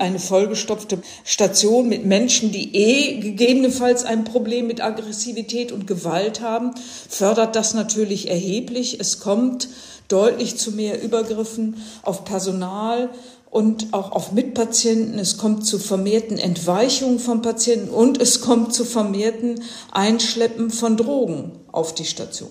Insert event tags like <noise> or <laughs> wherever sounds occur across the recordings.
eine vollgestopfte Station mit Menschen, die eh gegebenenfalls ein Problem mit Aggressivität und Gewalt haben, fördert das natürlich erheblich. Es kommt deutlich zu mehr Übergriffen auf Personal und auch auf Mitpatienten. Es kommt zu vermehrten Entweichungen von Patienten und es kommt zu vermehrten Einschleppen von Drogen auf die Station.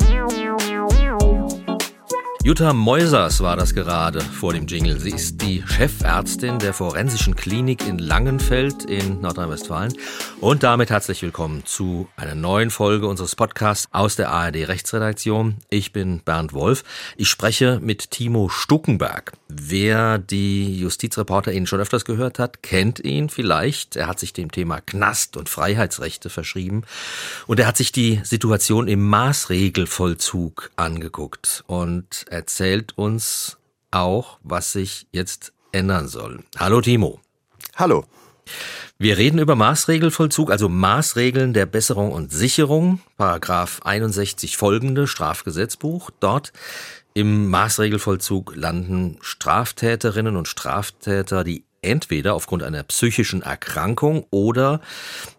Jutta Meusers war das gerade vor dem Jingle. Sie ist die Chefärztin der Forensischen Klinik in Langenfeld in Nordrhein-Westfalen. Und damit herzlich willkommen zu einer neuen Folge unseres Podcasts aus der ARD Rechtsredaktion. Ich bin Bernd Wolf. Ich spreche mit Timo Stuckenberg. Wer die Justizreporter Ihnen schon öfters gehört hat, kennt ihn vielleicht. Er hat sich dem Thema Knast und Freiheitsrechte verschrieben. Und er hat sich die Situation im Maßregelvollzug angeguckt. Und erzählt uns auch, was sich jetzt ändern soll. Hallo Timo. Hallo. Wir reden über Maßregelvollzug, also Maßregeln der Besserung und Sicherung, Paragraph 61 folgende Strafgesetzbuch. Dort im Maßregelvollzug landen Straftäterinnen und Straftäter, die entweder aufgrund einer psychischen Erkrankung oder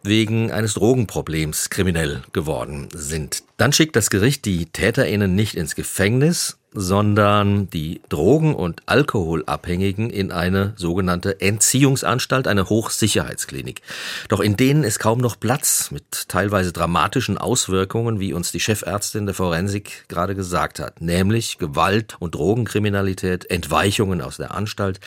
wegen eines Drogenproblems kriminell geworden sind. Dann schickt das Gericht die Täterinnen nicht ins Gefängnis, sondern die Drogen- und Alkoholabhängigen in eine sogenannte Entziehungsanstalt, eine Hochsicherheitsklinik. Doch in denen ist kaum noch Platz mit teilweise dramatischen Auswirkungen, wie uns die Chefärztin der Forensik gerade gesagt hat, nämlich Gewalt und Drogenkriminalität, Entweichungen aus der Anstalt.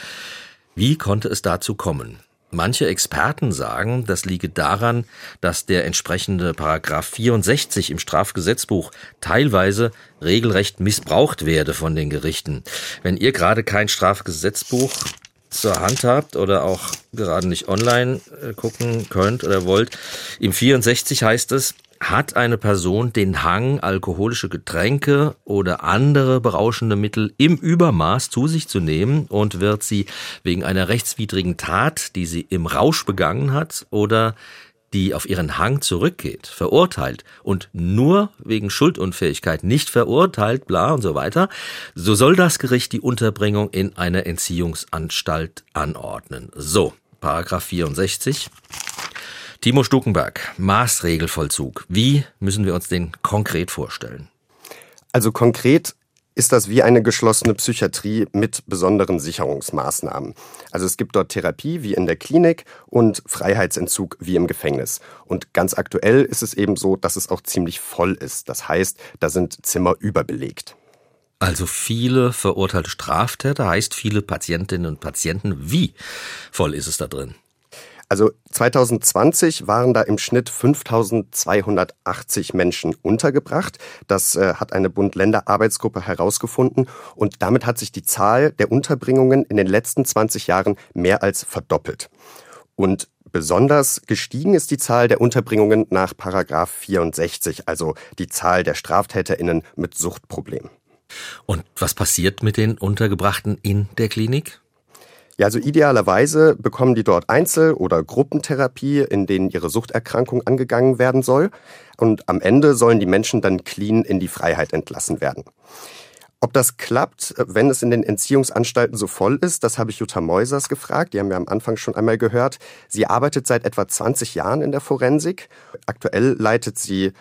Wie konnte es dazu kommen? Manche Experten sagen, das liege daran, dass der entsprechende Paragraph 64 im Strafgesetzbuch teilweise regelrecht missbraucht werde von den Gerichten. Wenn ihr gerade kein Strafgesetzbuch zur Hand habt oder auch gerade nicht online äh, gucken könnt oder wollt, im 64 heißt es, hat eine Person den Hang, alkoholische Getränke oder andere berauschende Mittel im Übermaß zu sich zu nehmen und wird sie wegen einer rechtswidrigen Tat, die sie im Rausch begangen hat oder die auf ihren Hang zurückgeht, verurteilt und nur wegen Schuldunfähigkeit nicht verurteilt, bla und so weiter, so soll das Gericht die Unterbringung in einer Entziehungsanstalt anordnen. So, Paragraph 64. Timo Stukenberg, Maßregelvollzug. Wie müssen wir uns den konkret vorstellen? Also konkret ist das wie eine geschlossene Psychiatrie mit besonderen Sicherungsmaßnahmen. Also es gibt dort Therapie wie in der Klinik und Freiheitsentzug wie im Gefängnis. Und ganz aktuell ist es eben so, dass es auch ziemlich voll ist. Das heißt, da sind Zimmer überbelegt. Also viele verurteilte Straftäter heißt viele Patientinnen und Patienten. Wie voll ist es da drin? Also 2020 waren da im Schnitt 5280 Menschen untergebracht. Das äh, hat eine Bund-Länder-Arbeitsgruppe herausgefunden. Und damit hat sich die Zahl der Unterbringungen in den letzten 20 Jahren mehr als verdoppelt. Und Besonders gestiegen ist die Zahl der Unterbringungen nach Paragraph 64, also die Zahl der Straftäterinnen mit Suchtproblemen. Und was passiert mit den Untergebrachten in der Klinik? Ja, also idealerweise bekommen die dort Einzel- oder Gruppentherapie, in denen ihre Suchterkrankung angegangen werden soll. Und am Ende sollen die Menschen dann clean in die Freiheit entlassen werden. Ob das klappt, wenn es in den Entziehungsanstalten so voll ist, das habe ich Jutta Meusers gefragt. Die haben wir am Anfang schon einmal gehört. Sie arbeitet seit etwa 20 Jahren in der Forensik. Aktuell leitet sie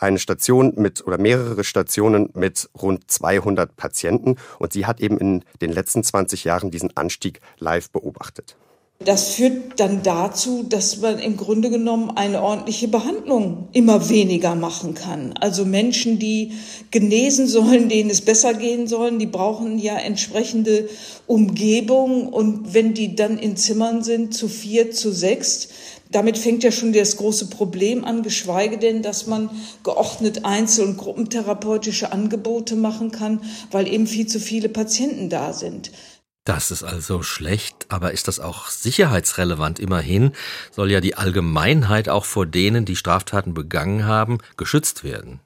eine Station mit oder mehrere Stationen mit rund 200 Patienten und sie hat eben in den letzten 20 Jahren diesen Anstieg live beobachtet. Das führt dann dazu, dass man im Grunde genommen eine ordentliche Behandlung immer weniger machen kann. Also Menschen, die genesen sollen, denen es besser gehen sollen, die brauchen ja entsprechende Umgebung. Und wenn die dann in Zimmern sind, zu vier, zu sechs, damit fängt ja schon das große Problem an, geschweige denn, dass man geordnet Einzel- und Gruppentherapeutische Angebote machen kann, weil eben viel zu viele Patienten da sind. Das ist also schlecht, aber ist das auch sicherheitsrelevant? Immerhin soll ja die Allgemeinheit auch vor denen, die Straftaten begangen haben, geschützt werden.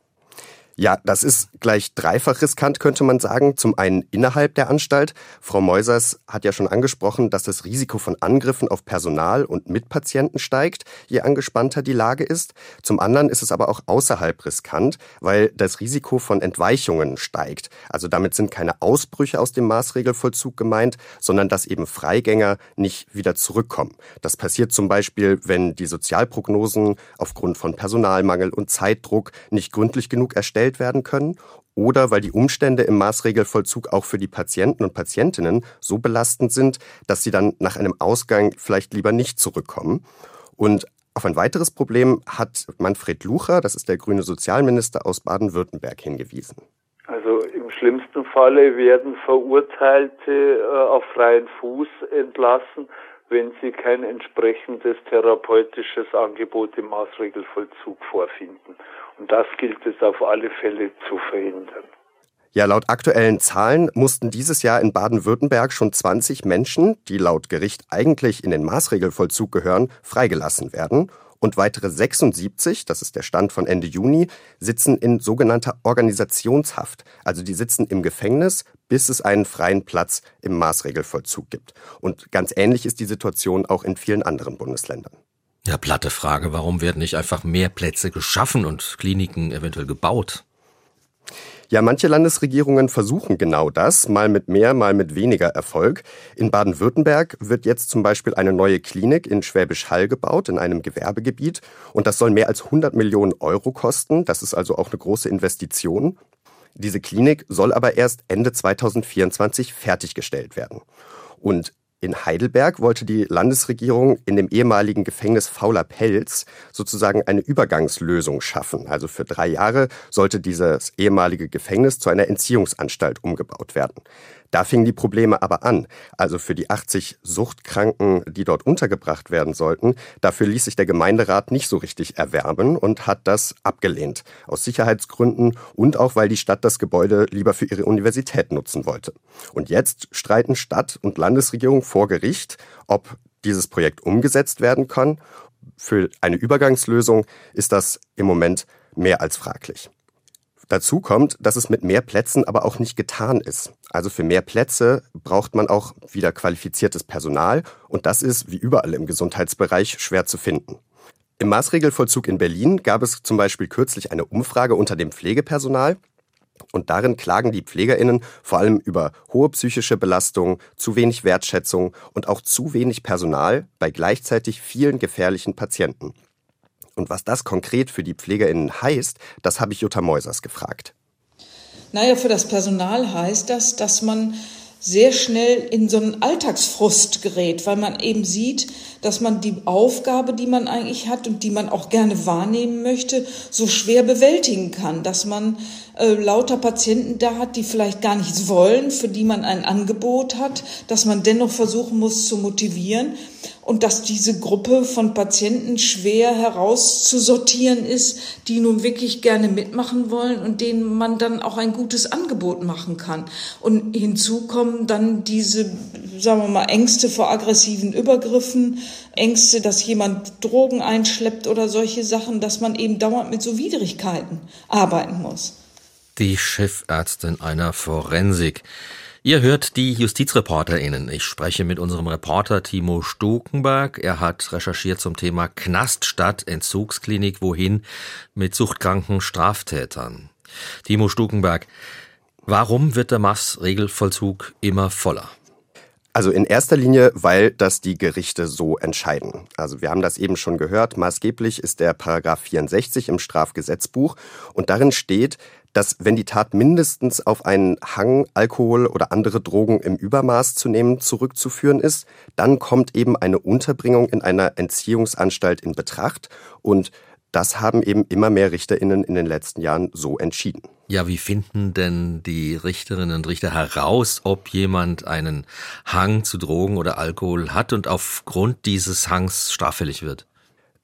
Ja, das ist gleich dreifach riskant, könnte man sagen. Zum einen innerhalb der Anstalt. Frau Meusers hat ja schon angesprochen, dass das Risiko von Angriffen auf Personal und Mitpatienten steigt, je angespannter die Lage ist. Zum anderen ist es aber auch außerhalb riskant, weil das Risiko von Entweichungen steigt. Also damit sind keine Ausbrüche aus dem Maßregelvollzug gemeint, sondern dass eben Freigänger nicht wieder zurückkommen. Das passiert zum Beispiel, wenn die Sozialprognosen aufgrund von Personalmangel und Zeitdruck nicht gründlich genug erstellt gestellt werden können oder weil die Umstände im Maßregelvollzug auch für die Patienten und Patientinnen so belastend sind, dass sie dann nach einem Ausgang vielleicht lieber nicht zurückkommen. Und auf ein weiteres Problem hat Manfred Lucher, das ist der grüne Sozialminister aus Baden-Württemberg, hingewiesen. Also im schlimmsten Falle werden Verurteilte äh, auf freien Fuß entlassen, wenn sie kein entsprechendes therapeutisches Angebot im Maßregelvollzug vorfinden. Und das gilt es auf alle Fälle zu verhindern. Ja, laut aktuellen Zahlen mussten dieses Jahr in Baden-Württemberg schon 20 Menschen, die laut Gericht eigentlich in den Maßregelvollzug gehören, freigelassen werden und weitere 76, das ist der Stand von Ende Juni, sitzen in sogenannter Organisationshaft. Also die sitzen im Gefängnis, bis es einen freien Platz im Maßregelvollzug gibt. Und ganz ähnlich ist die Situation auch in vielen anderen Bundesländern. Ja, platte Frage, warum werden nicht einfach mehr Plätze geschaffen und Kliniken eventuell gebaut? Ja, manche Landesregierungen versuchen genau das, mal mit mehr, mal mit weniger Erfolg. In Baden-Württemberg wird jetzt zum Beispiel eine neue Klinik in Schwäbisch Hall gebaut, in einem Gewerbegebiet. Und das soll mehr als 100 Millionen Euro kosten. Das ist also auch eine große Investition. Diese Klinik soll aber erst Ende 2024 fertiggestellt werden. Und in Heidelberg wollte die Landesregierung in dem ehemaligen Gefängnis Fauler Pelz sozusagen eine Übergangslösung schaffen. Also für drei Jahre sollte dieses ehemalige Gefängnis zu einer Entziehungsanstalt umgebaut werden. Da fingen die Probleme aber an. Also für die 80 Suchtkranken, die dort untergebracht werden sollten, dafür ließ sich der Gemeinderat nicht so richtig erwerben und hat das abgelehnt. Aus Sicherheitsgründen und auch, weil die Stadt das Gebäude lieber für ihre Universität nutzen wollte. Und jetzt streiten Stadt und Landesregierung vor Gericht, ob dieses Projekt umgesetzt werden kann. Für eine Übergangslösung ist das im Moment mehr als fraglich. Dazu kommt, dass es mit mehr Plätzen aber auch nicht getan ist. Also für mehr Plätze braucht man auch wieder qualifiziertes Personal und das ist, wie überall im Gesundheitsbereich, schwer zu finden. Im Maßregelvollzug in Berlin gab es zum Beispiel kürzlich eine Umfrage unter dem Pflegepersonal und darin klagen die Pflegerinnen vor allem über hohe psychische Belastung, zu wenig Wertschätzung und auch zu wenig Personal bei gleichzeitig vielen gefährlichen Patienten. Und was das konkret für die PflegerInnen heißt, das habe ich Jutta Meusers gefragt. Naja, für das Personal heißt das, dass man sehr schnell in so einen Alltagsfrust gerät, weil man eben sieht, dass man die Aufgabe, die man eigentlich hat und die man auch gerne wahrnehmen möchte, so schwer bewältigen kann, dass man äh, lauter Patienten da hat, die vielleicht gar nichts wollen, für die man ein Angebot hat, dass man dennoch versuchen muss zu motivieren und dass diese Gruppe von Patienten schwer herauszusortieren ist, die nun wirklich gerne mitmachen wollen und denen man dann auch ein gutes Angebot machen kann. Und hinzu kommen dann diese, sagen wir mal, Ängste vor aggressiven Übergriffen, Ängste, dass jemand Drogen einschleppt oder solche Sachen, dass man eben dauernd mit so Widrigkeiten arbeiten muss. Die Chefärztin einer Forensik. Ihr hört die JustizreporterInnen. Ich spreche mit unserem Reporter Timo Stukenberg. Er hat recherchiert zum Thema Knaststadt, Entzugsklinik, wohin mit suchtkranken Straftätern. Timo Stukenberg, warum wird der Maßregelvollzug immer voller? Also in erster Linie, weil das die Gerichte so entscheiden. Also wir haben das eben schon gehört, maßgeblich ist der Paragraph 64 im Strafgesetzbuch und darin steht, dass wenn die Tat mindestens auf einen Hang, Alkohol oder andere Drogen im Übermaß zu nehmen zurückzuführen ist, dann kommt eben eine Unterbringung in einer Entziehungsanstalt in Betracht und das haben eben immer mehr Richterinnen in den letzten Jahren so entschieden. Ja, wie finden denn die Richterinnen und Richter heraus, ob jemand einen Hang zu Drogen oder Alkohol hat und aufgrund dieses Hangs straffällig wird?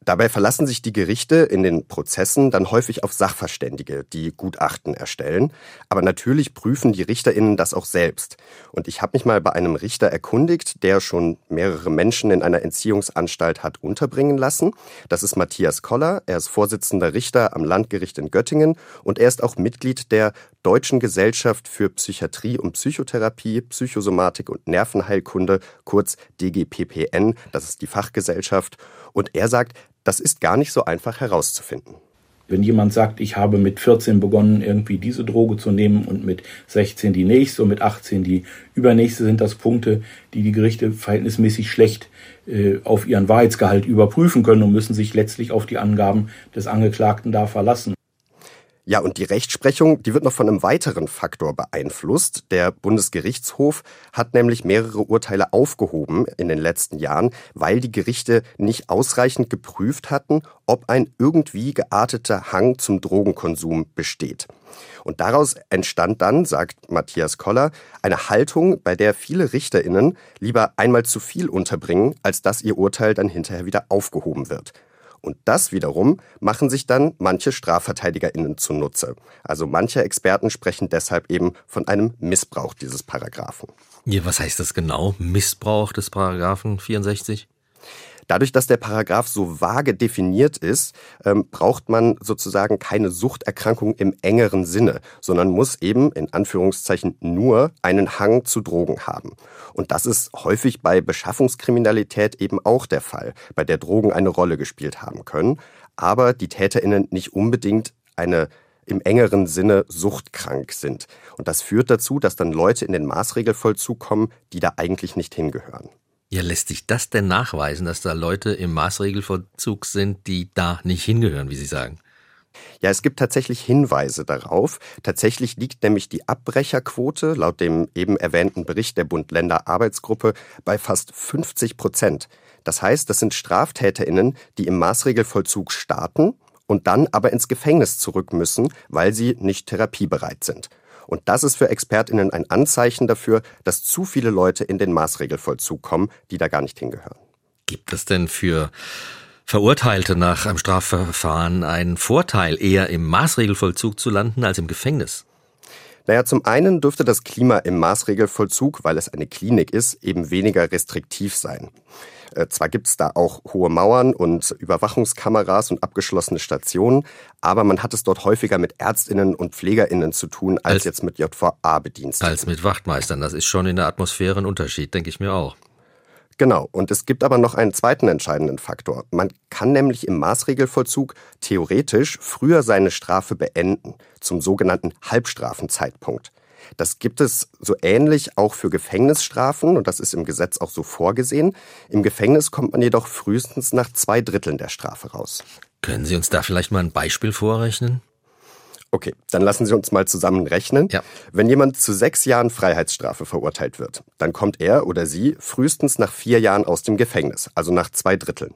Dabei verlassen sich die Gerichte in den Prozessen dann häufig auf Sachverständige, die Gutachten erstellen. Aber natürlich prüfen die RichterInnen das auch selbst. Und ich habe mich mal bei einem Richter erkundigt, der schon mehrere Menschen in einer Entziehungsanstalt hat unterbringen lassen. Das ist Matthias Koller. Er ist Vorsitzender Richter am Landgericht in Göttingen und er ist auch Mitglied der Deutschen Gesellschaft für Psychiatrie und Psychotherapie, Psychosomatik und Nervenheilkunde, kurz DGPPN. Das ist die Fachgesellschaft. Und er sagt, das ist gar nicht so einfach herauszufinden. Wenn jemand sagt, ich habe mit 14 begonnen, irgendwie diese Droge zu nehmen und mit 16 die nächste und mit 18 die übernächste, sind das Punkte, die die Gerichte verhältnismäßig schlecht äh, auf ihren Wahrheitsgehalt überprüfen können und müssen sich letztlich auf die Angaben des Angeklagten da verlassen. Ja, und die Rechtsprechung, die wird noch von einem weiteren Faktor beeinflusst. Der Bundesgerichtshof hat nämlich mehrere Urteile aufgehoben in den letzten Jahren, weil die Gerichte nicht ausreichend geprüft hatten, ob ein irgendwie gearteter Hang zum Drogenkonsum besteht. Und daraus entstand dann, sagt Matthias Koller, eine Haltung, bei der viele Richterinnen lieber einmal zu viel unterbringen, als dass ihr Urteil dann hinterher wieder aufgehoben wird. Und das wiederum machen sich dann manche StrafverteidigerInnen zunutze. Also manche Experten sprechen deshalb eben von einem Missbrauch dieses Paragraphen. Ja, was heißt das genau? Missbrauch des Paragraphen 64? Dadurch, dass der Paragraph so vage definiert ist, ähm, braucht man sozusagen keine Suchterkrankung im engeren Sinne, sondern muss eben in Anführungszeichen nur einen Hang zu Drogen haben. Und das ist häufig bei Beschaffungskriminalität eben auch der Fall, bei der Drogen eine Rolle gespielt haben können, aber die Täterinnen nicht unbedingt eine im engeren Sinne suchtkrank sind. Und das führt dazu, dass dann Leute in den Maßregelvollzug kommen, die da eigentlich nicht hingehören. Ja, lässt sich das denn nachweisen, dass da Leute im Maßregelvollzug sind, die da nicht hingehören, wie Sie sagen? Ja, es gibt tatsächlich Hinweise darauf. Tatsächlich liegt nämlich die Abbrecherquote laut dem eben erwähnten Bericht der Bund-Länder-Arbeitsgruppe bei fast 50 Prozent. Das heißt, das sind StraftäterInnen, die im Maßregelvollzug starten und dann aber ins Gefängnis zurück müssen, weil sie nicht therapiebereit sind. Und das ist für ExpertInnen ein Anzeichen dafür, dass zu viele Leute in den Maßregelvollzug kommen, die da gar nicht hingehören. Gibt es denn für Verurteilte nach einem Strafverfahren einen Vorteil, eher im Maßregelvollzug zu landen als im Gefängnis? Naja, zum einen dürfte das Klima im Maßregelvollzug, weil es eine Klinik ist, eben weniger restriktiv sein. Äh, zwar gibt es da auch hohe Mauern und Überwachungskameras und abgeschlossene Stationen, aber man hat es dort häufiger mit Ärztinnen und Pflegerinnen zu tun, als, als jetzt mit JVA-Bediensteten. Als mit Wachtmeistern. Das ist schon in der Atmosphäre ein Unterschied, denke ich mir auch. Genau. Und es gibt aber noch einen zweiten entscheidenden Faktor. Man kann nämlich im Maßregelvollzug theoretisch früher seine Strafe beenden, zum sogenannten Halbstrafenzeitpunkt. Das gibt es so ähnlich auch für Gefängnisstrafen und das ist im Gesetz auch so vorgesehen. Im Gefängnis kommt man jedoch frühestens nach zwei Dritteln der Strafe raus. Können Sie uns da vielleicht mal ein Beispiel vorrechnen? Okay, dann lassen Sie uns mal zusammen rechnen. Ja. Wenn jemand zu sechs Jahren Freiheitsstrafe verurteilt wird, dann kommt er oder sie frühestens nach vier Jahren aus dem Gefängnis, also nach zwei Dritteln.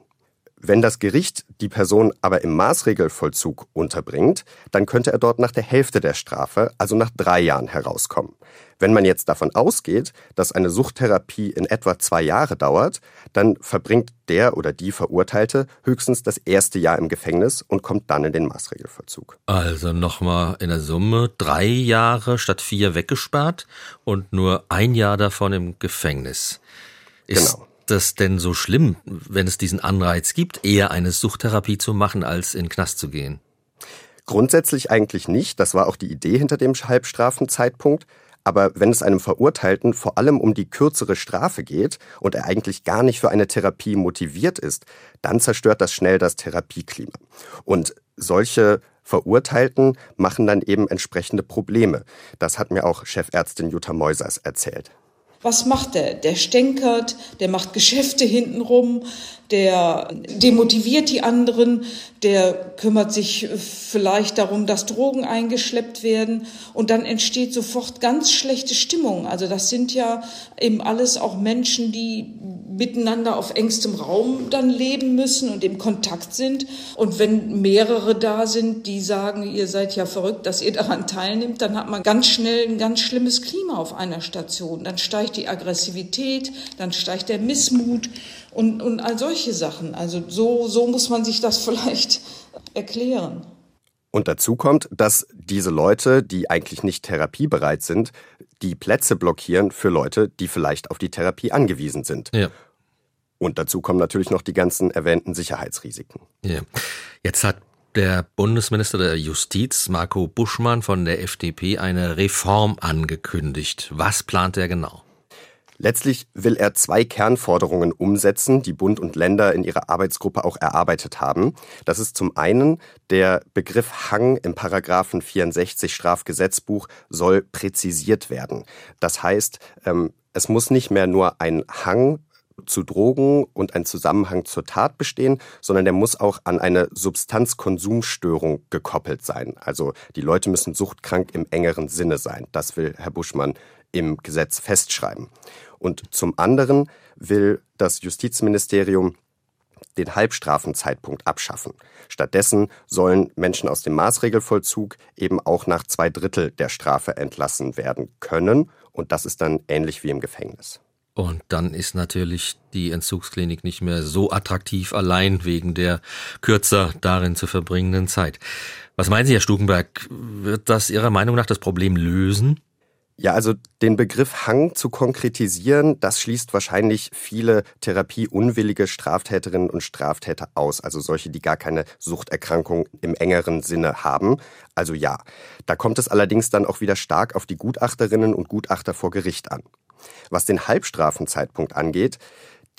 Wenn das Gericht die Person aber im Maßregelvollzug unterbringt, dann könnte er dort nach der Hälfte der Strafe, also nach drei Jahren, herauskommen. Wenn man jetzt davon ausgeht, dass eine Suchttherapie in etwa zwei Jahre dauert, dann verbringt der oder die Verurteilte höchstens das erste Jahr im Gefängnis und kommt dann in den Maßregelvollzug. Also nochmal in der Summe drei Jahre statt vier weggesperrt und nur ein Jahr davon im Gefängnis. Ist genau das denn so schlimm, wenn es diesen Anreiz gibt, eher eine Suchttherapie zu machen, als in Knast zu gehen? Grundsätzlich eigentlich nicht. Das war auch die Idee hinter dem Halbstrafenzeitpunkt. Aber wenn es einem Verurteilten vor allem um die kürzere Strafe geht und er eigentlich gar nicht für eine Therapie motiviert ist, dann zerstört das schnell das Therapieklima. Und solche Verurteilten machen dann eben entsprechende Probleme. Das hat mir auch Chefärztin Jutta Meusers erzählt. Was macht der? Der stänkert, der macht Geschäfte hintenrum, der demotiviert die anderen, der kümmert sich vielleicht darum, dass Drogen eingeschleppt werden und dann entsteht sofort ganz schlechte Stimmung. Also das sind ja eben alles auch Menschen, die miteinander auf engstem Raum dann leben müssen und im Kontakt sind. Und wenn mehrere da sind, die sagen, ihr seid ja verrückt, dass ihr daran teilnimmt, dann hat man ganz schnell ein ganz schlimmes Klima auf einer Station. Dann steigt die Aggressivität, dann steigt der Missmut und, und all solche Sachen. Also so, so muss man sich das <laughs> vielleicht erklären. Und dazu kommt, dass diese Leute, die eigentlich nicht therapiebereit sind, die Plätze blockieren für Leute, die vielleicht auf die Therapie angewiesen sind. Ja. Und dazu kommen natürlich noch die ganzen erwähnten Sicherheitsrisiken. Ja. Jetzt hat der Bundesminister der Justiz, Marco Buschmann von der FDP, eine Reform angekündigt. Was plant er genau? Letztlich will er zwei Kernforderungen umsetzen, die Bund und Länder in ihrer Arbeitsgruppe auch erarbeitet haben. Das ist zum einen der Begriff Hang im Paragraphen 64 Strafgesetzbuch soll präzisiert werden. Das heißt, ähm, es muss nicht mehr nur ein Hang zu Drogen und ein Zusammenhang zur Tat bestehen, sondern der muss auch an eine Substanzkonsumstörung gekoppelt sein. Also die Leute müssen suchtkrank im engeren Sinne sein. Das will Herr Buschmann im Gesetz festschreiben. Und zum anderen will das Justizministerium den Halbstrafenzeitpunkt abschaffen. Stattdessen sollen Menschen aus dem Maßregelvollzug eben auch nach zwei Drittel der Strafe entlassen werden können. Und das ist dann ähnlich wie im Gefängnis. Und dann ist natürlich die Entzugsklinik nicht mehr so attraktiv, allein wegen der kürzer darin zu verbringenden Zeit. Was meinen Sie, Herr Stukenberg? Wird das Ihrer Meinung nach das Problem lösen? Ja, also den Begriff Hang zu konkretisieren, das schließt wahrscheinlich viele therapieunwillige Straftäterinnen und Straftäter aus, also solche, die gar keine Suchterkrankung im engeren Sinne haben. Also ja, da kommt es allerdings dann auch wieder stark auf die Gutachterinnen und Gutachter vor Gericht an. Was den Halbstrafenzeitpunkt angeht,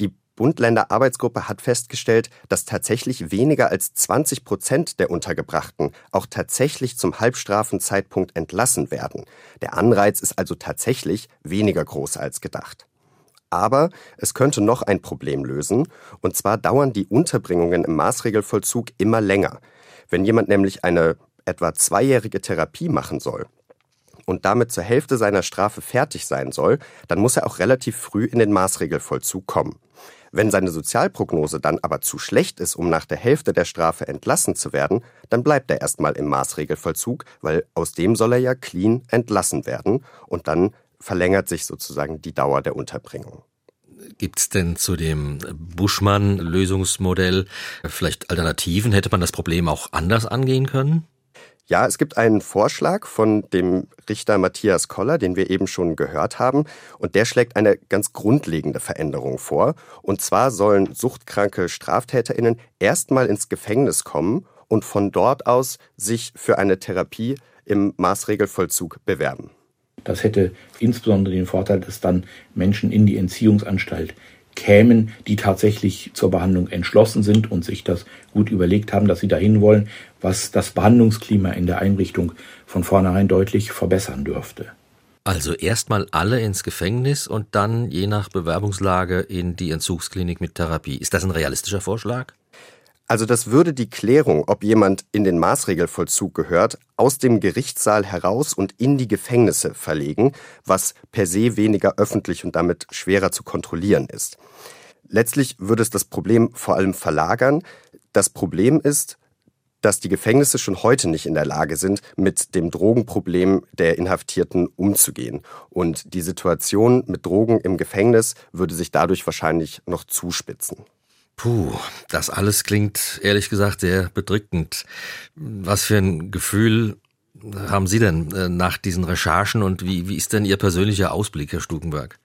die Bund-Länder-Arbeitsgruppe hat festgestellt, dass tatsächlich weniger als 20 Prozent der Untergebrachten auch tatsächlich zum Halbstrafenzeitpunkt entlassen werden. Der Anreiz ist also tatsächlich weniger groß als gedacht. Aber es könnte noch ein Problem lösen, und zwar dauern die Unterbringungen im Maßregelvollzug immer länger. Wenn jemand nämlich eine etwa zweijährige Therapie machen soll, und damit zur Hälfte seiner Strafe fertig sein soll, dann muss er auch relativ früh in den Maßregelvollzug kommen. Wenn seine Sozialprognose dann aber zu schlecht ist, um nach der Hälfte der Strafe entlassen zu werden, dann bleibt er erstmal im Maßregelvollzug, weil aus dem soll er ja clean entlassen werden und dann verlängert sich sozusagen die Dauer der Unterbringung. Gibt es denn zu dem Buschmann-Lösungsmodell vielleicht Alternativen? Hätte man das Problem auch anders angehen können? Ja, es gibt einen Vorschlag von dem Richter Matthias Koller, den wir eben schon gehört haben, und der schlägt eine ganz grundlegende Veränderung vor. Und zwar sollen suchtkranke Straftäterinnen erstmal ins Gefängnis kommen und von dort aus sich für eine Therapie im Maßregelvollzug bewerben. Das hätte insbesondere den Vorteil, dass dann Menschen in die Entziehungsanstalt kämen, die tatsächlich zur Behandlung entschlossen sind und sich das gut überlegt haben, dass sie dahin wollen, was das Behandlungsklima in der Einrichtung von vornherein deutlich verbessern dürfte. Also erstmal alle ins Gefängnis und dann je nach Bewerbungslage in die Entzugsklinik mit Therapie. Ist das ein realistischer Vorschlag? Also das würde die Klärung, ob jemand in den Maßregelvollzug gehört, aus dem Gerichtssaal heraus und in die Gefängnisse verlegen, was per se weniger öffentlich und damit schwerer zu kontrollieren ist. Letztlich würde es das Problem vor allem verlagern. Das Problem ist, dass die Gefängnisse schon heute nicht in der Lage sind, mit dem Drogenproblem der Inhaftierten umzugehen. Und die Situation mit Drogen im Gefängnis würde sich dadurch wahrscheinlich noch zuspitzen. Puh, das alles klingt ehrlich gesagt sehr bedrückend. Was für ein Gefühl haben Sie denn äh, nach diesen Recherchen und wie, wie ist denn Ihr persönlicher Ausblick, Herr Stukenberg?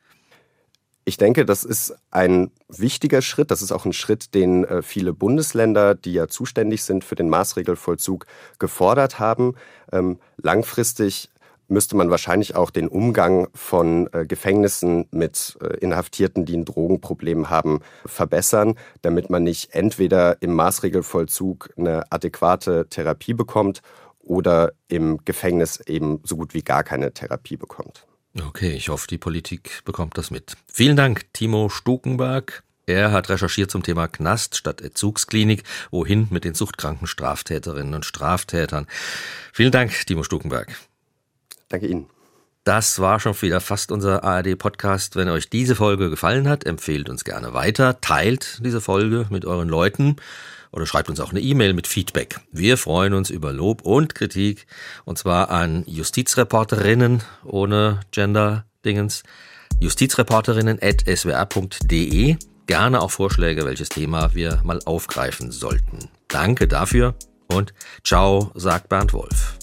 Ich denke, das ist ein wichtiger Schritt. Das ist auch ein Schritt, den äh, viele Bundesländer, die ja zuständig sind für den Maßregelvollzug, gefordert haben. Ähm, langfristig müsste man wahrscheinlich auch den Umgang von äh, Gefängnissen mit äh, Inhaftierten, die ein Drogenproblem haben, verbessern, damit man nicht entweder im Maßregelvollzug eine adäquate Therapie bekommt oder im Gefängnis eben so gut wie gar keine Therapie bekommt. Okay, ich hoffe, die Politik bekommt das mit. Vielen Dank, Timo Stukenberg. Er hat recherchiert zum Thema Knast statt Entzugsklinik, wohin mit den suchtkranken Straftäterinnen und Straftätern. Vielen Dank, Timo Stukenberg. Danke Ihnen. Das war schon wieder fast unser ARD-Podcast. Wenn euch diese Folge gefallen hat, empfehlt uns gerne weiter, teilt diese Folge mit euren Leuten oder schreibt uns auch eine E-Mail mit Feedback. Wir freuen uns über Lob und Kritik und zwar an Justizreporterinnen ohne Gender-Dingens, justizreporterinnen at swr.de gerne auch Vorschläge, welches Thema wir mal aufgreifen sollten. Danke dafür und ciao, sagt Bernd Wolf.